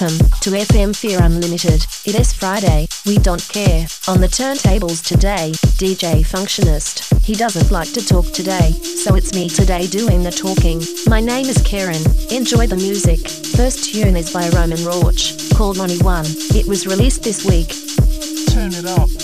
Welcome to FM4 Unlimited. It is Friday, we don't care. On the turntables today, DJ Functionist. He doesn't like to talk today, so it's me today doing the talking. My name is Karen. Enjoy the music. First tune is by Roman Rauch, called Money One. It was released this week. Turn it up.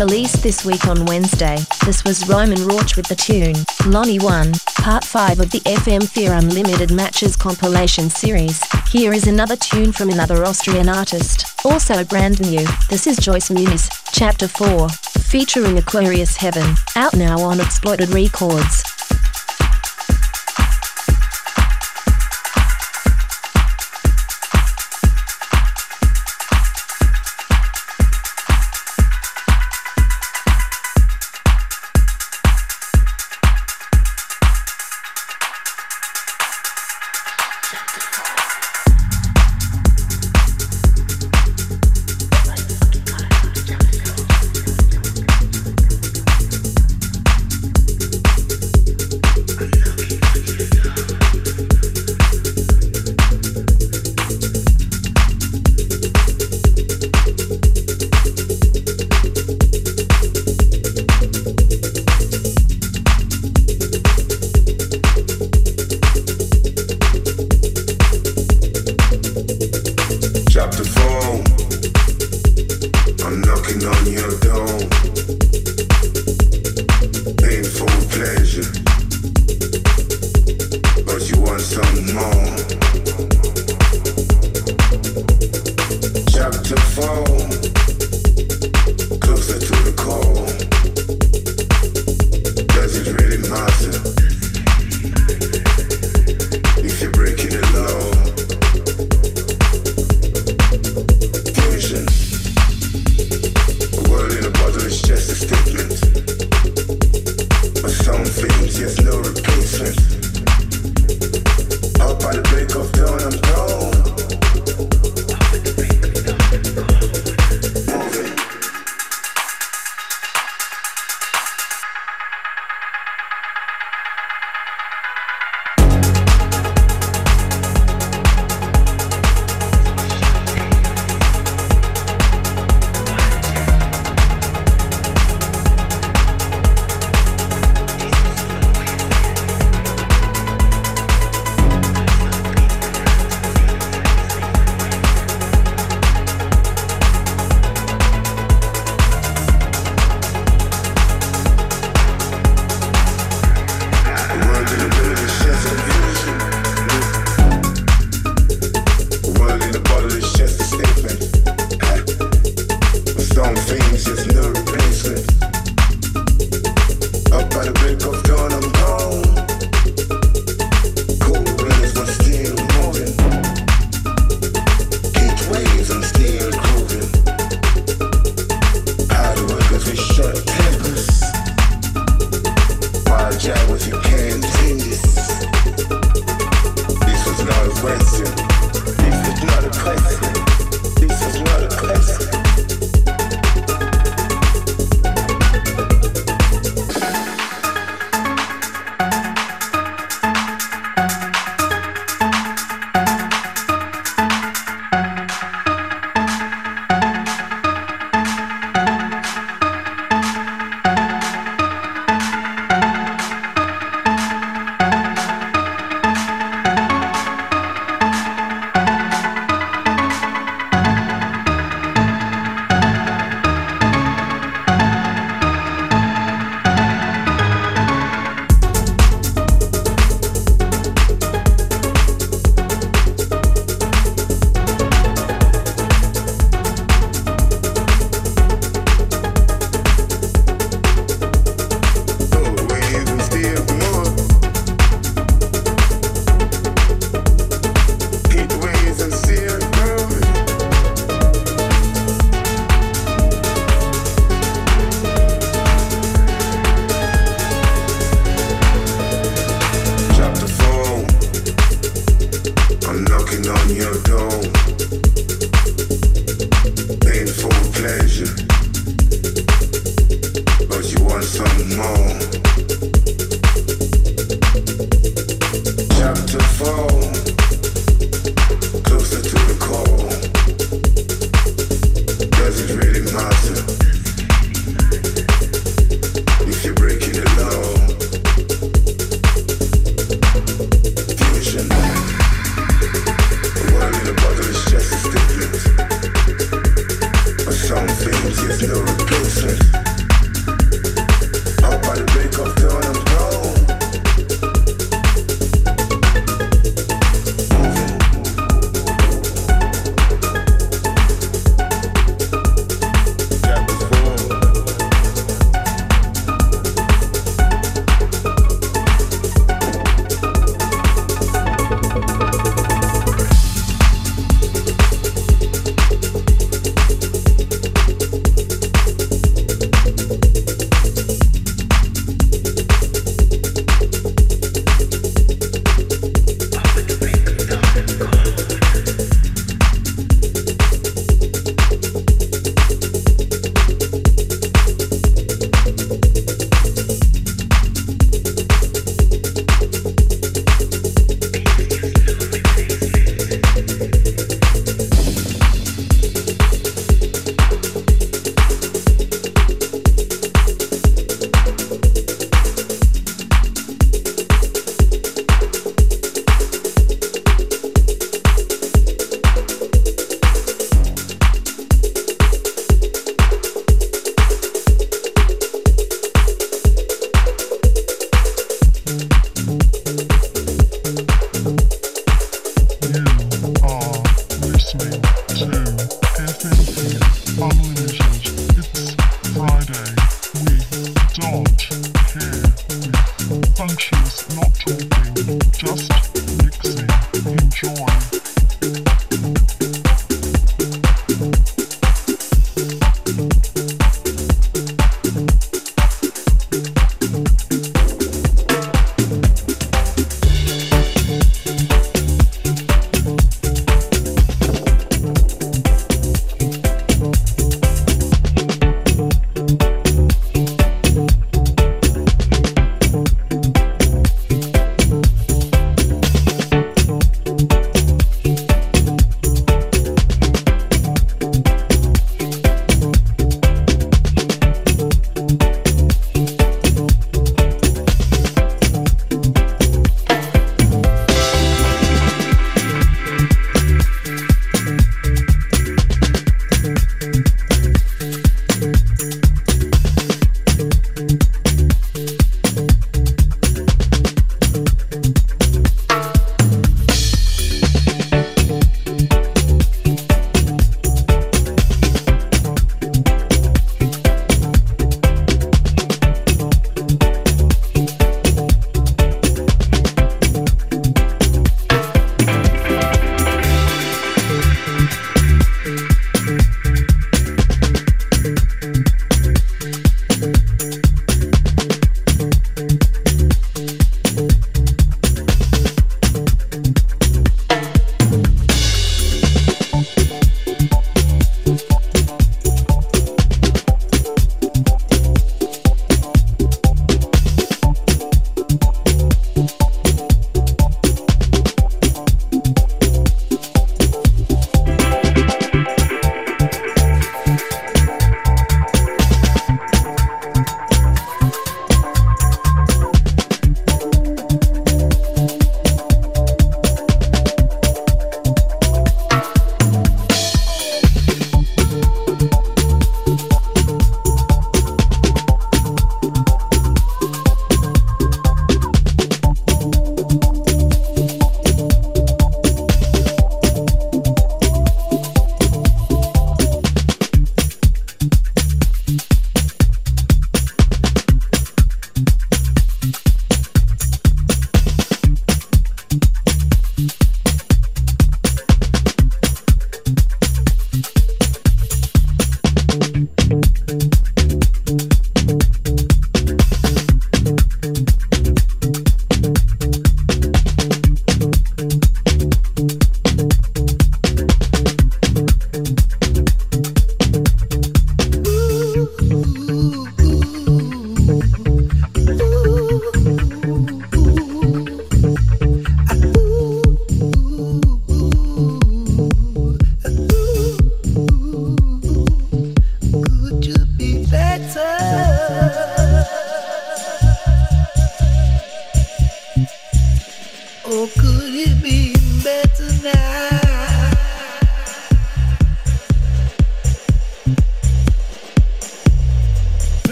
Released this week on Wednesday, this was Roman Rauch with the tune Lonnie 1, Part 5 of the FM4 Unlimited Matches compilation series. Here is another tune from another Austrian artist, also brand new. This is Joyce Muniz, Chapter 4, featuring Aquarius Heaven, out now on Exploited Records.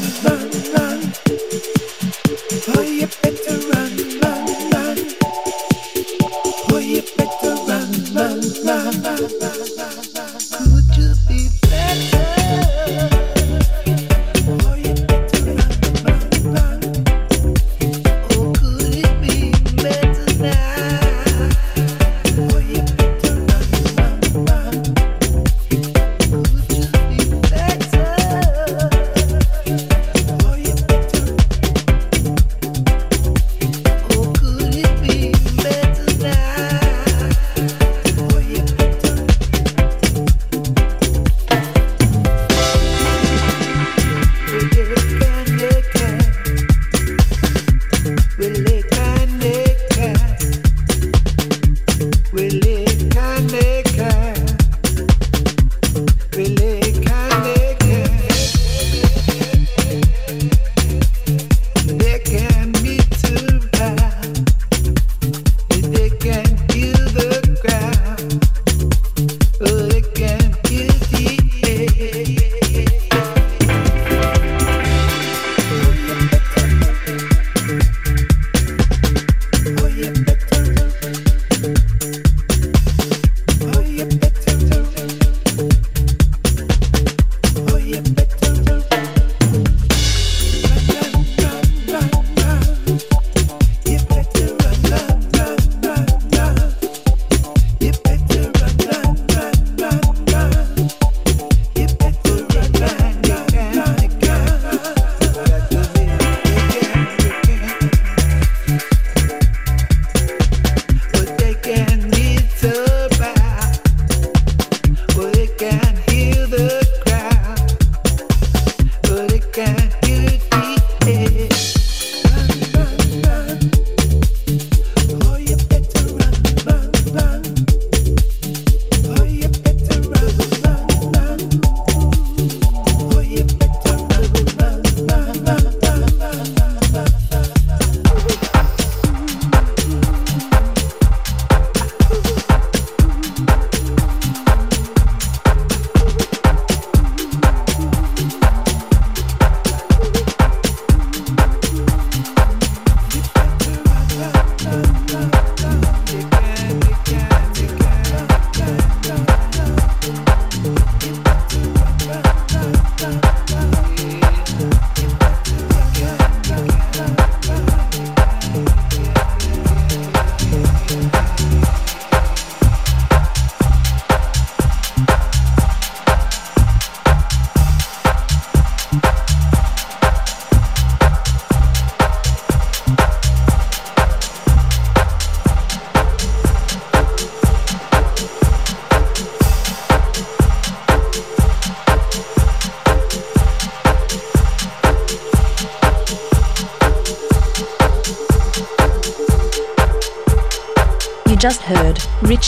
Oh,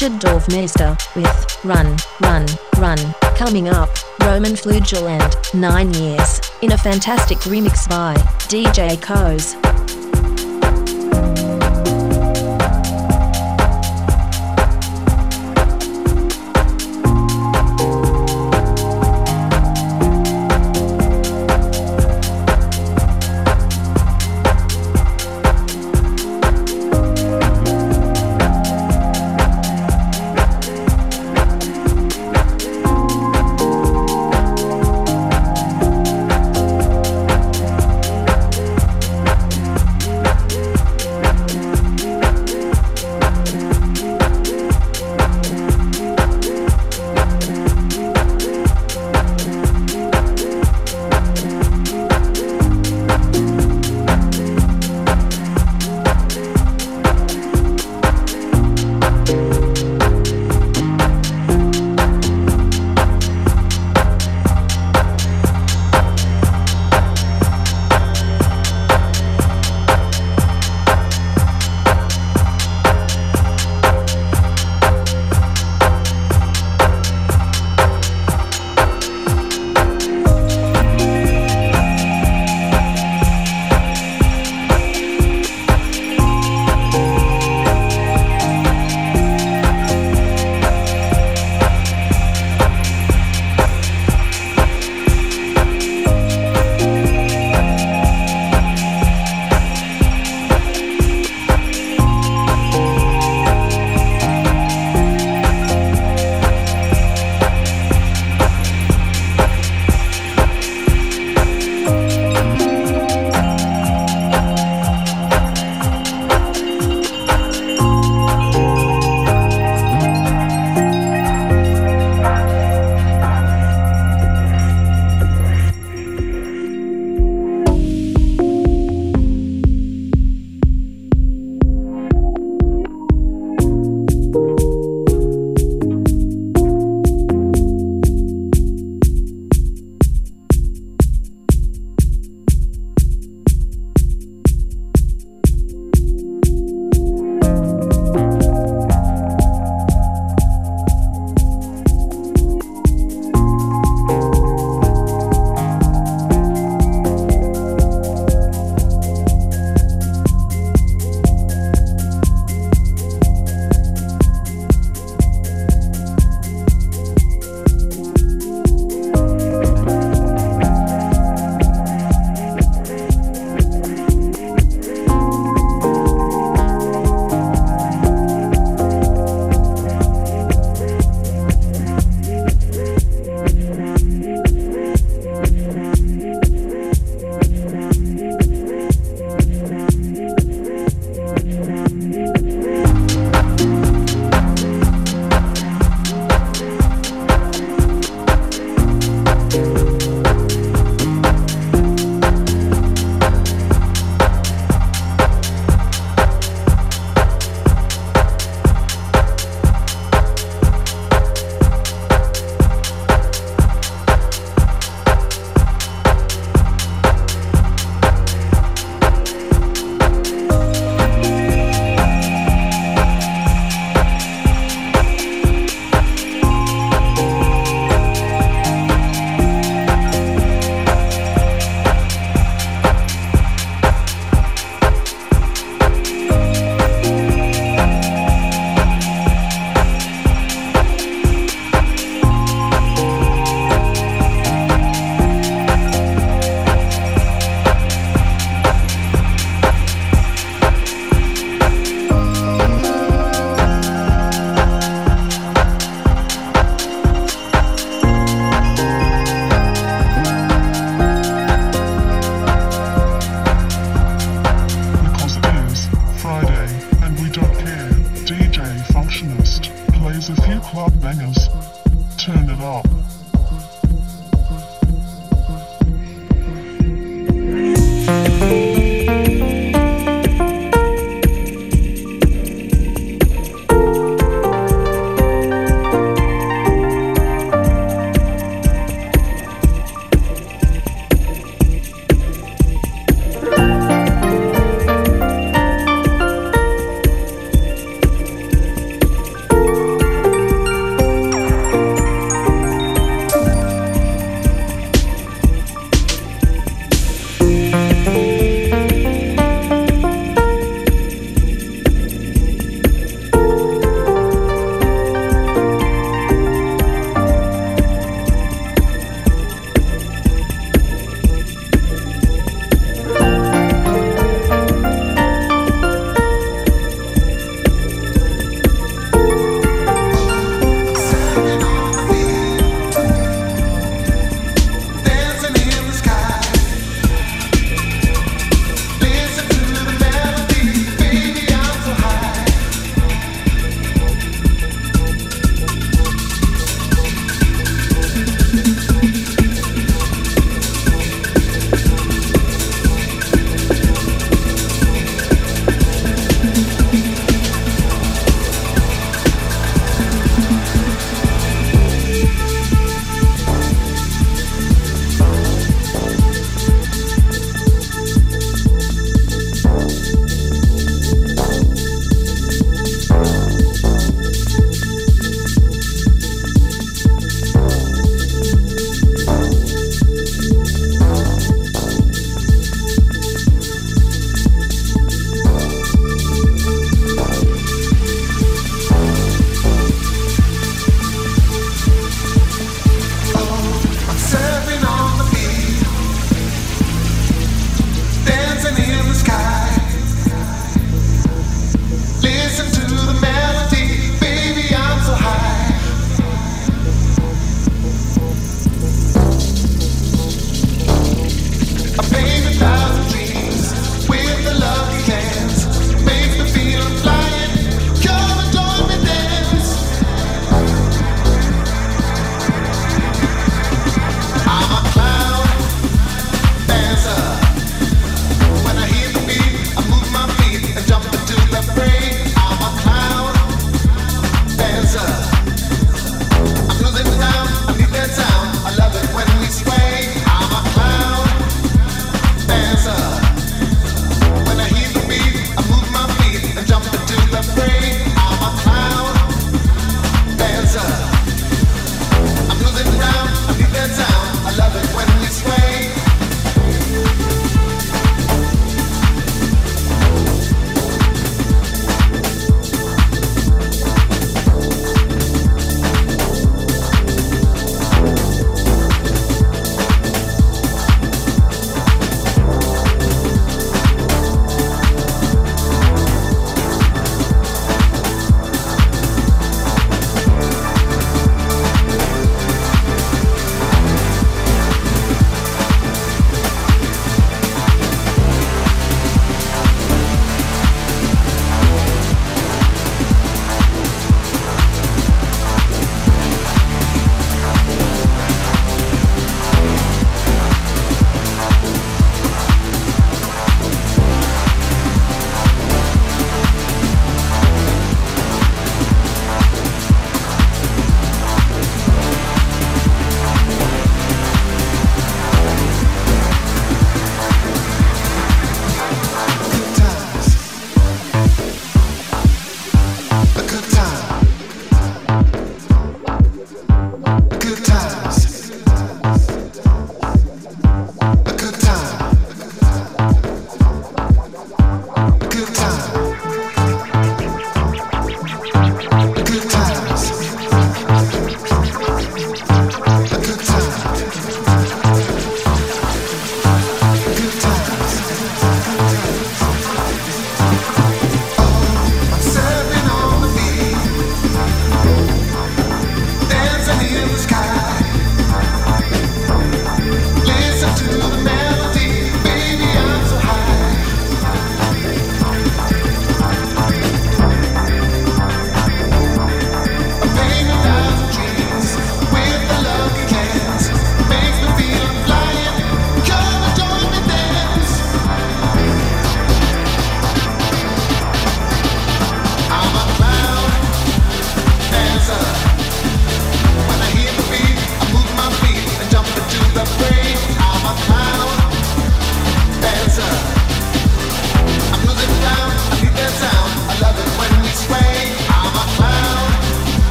Richard Dorfmeister with Run, Run, Run. Coming up, Roman Flugel and Nine Years in a fantastic remix by DJ Koze.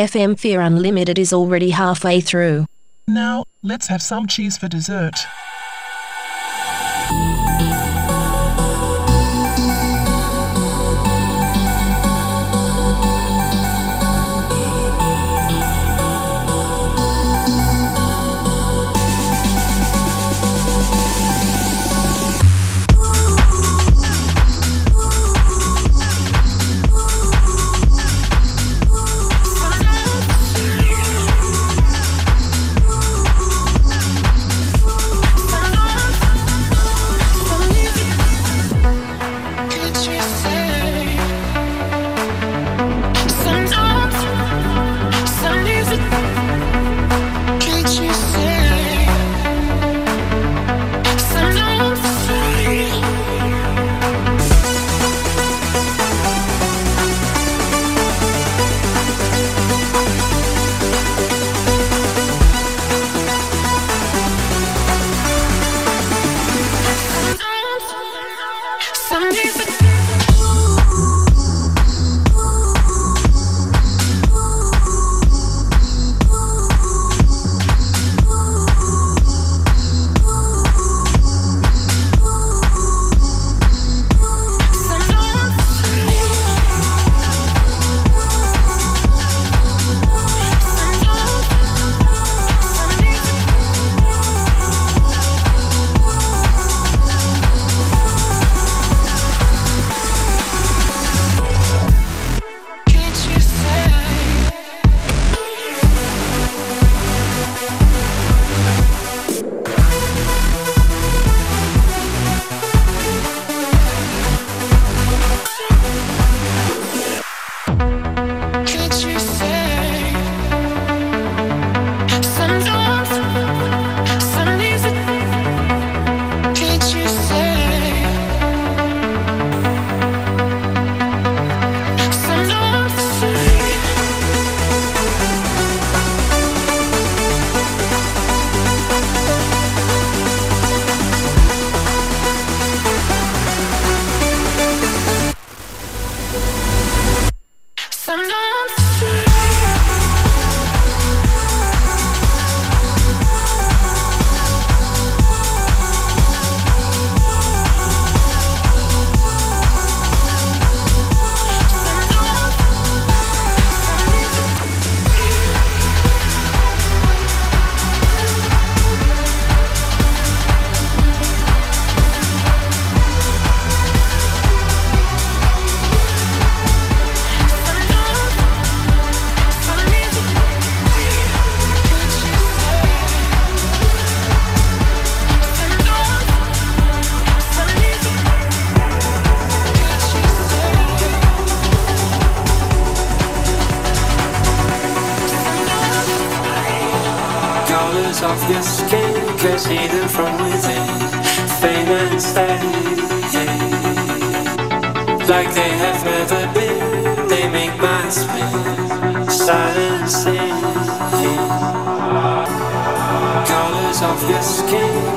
FM4 Unlimited is already halfway through. Now, let's have some cheese for dessert.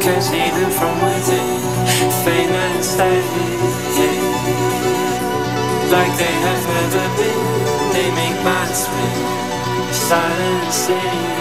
can see them from within, faint and steady. Like they have ever been, they make minds spin, silent singing.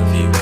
Love you,